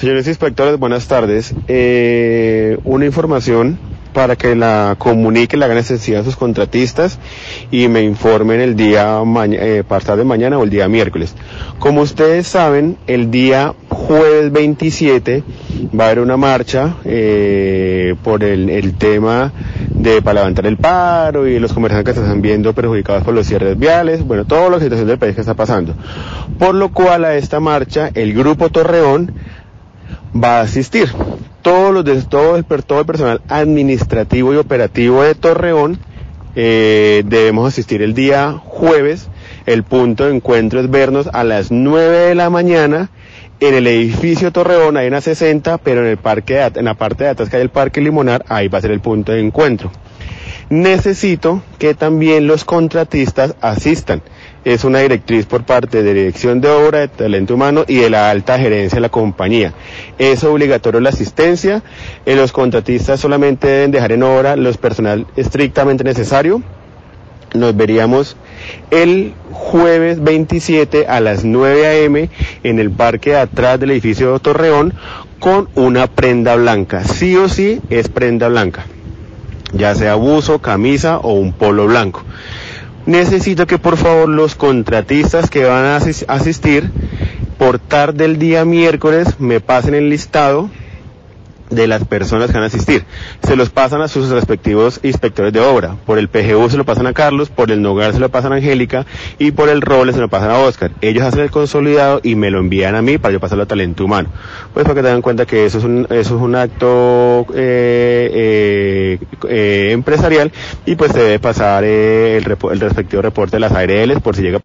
Señores inspectores, buenas tardes. Eh, una información para que la comunique, la haga necesidad a sus contratistas y me informen el día eh, pasado de mañana o el día miércoles. Como ustedes saben, el día jueves 27 va a haber una marcha eh, por el, el, tema de para levantar el paro y los comerciantes que se están viendo perjudicados por los cierres viales, bueno, toda la situación del país que está pasando. Por lo cual a esta marcha el Grupo Torreón va a asistir. Los de, todo, el, personal administrativo y operativo de Torreón eh, debemos asistir el día jueves. El punto de encuentro es vernos a las 9 de la mañana en el edificio Torreón, hay una 60, pero en el parque en la parte de atrás que hay el Parque Limonar, ahí va a ser el punto de encuentro. Necesito que también los contratistas asistan es una directriz por parte de Dirección de Obra, de Talento Humano y de la alta gerencia de la compañía. Es obligatorio la asistencia, eh, los contratistas solamente deben dejar en obra los personal estrictamente necesario. Nos veríamos el jueves 27 a las 9 a.m. en el parque de atrás del edificio Torreón con una prenda blanca. Sí o sí es prenda blanca, ya sea buzo, camisa o un polo blanco necesito que por favor los contratistas que van a asistir por tarde el día miércoles me pasen el listado de las personas que van a asistir. Se los pasan a sus respectivos inspectores de obra. Por el PGU se lo pasan a Carlos, por el Nogar se lo pasan a Angélica y por el Roble se lo pasan a Oscar. Ellos hacen el consolidado y me lo envían a mí para yo pasarlo a talento humano. Pues para que tengan cuenta que eso es un, eso es un acto eh, empresarial y pues se debe pasar el, el respectivo reporte de las ARLs por si llega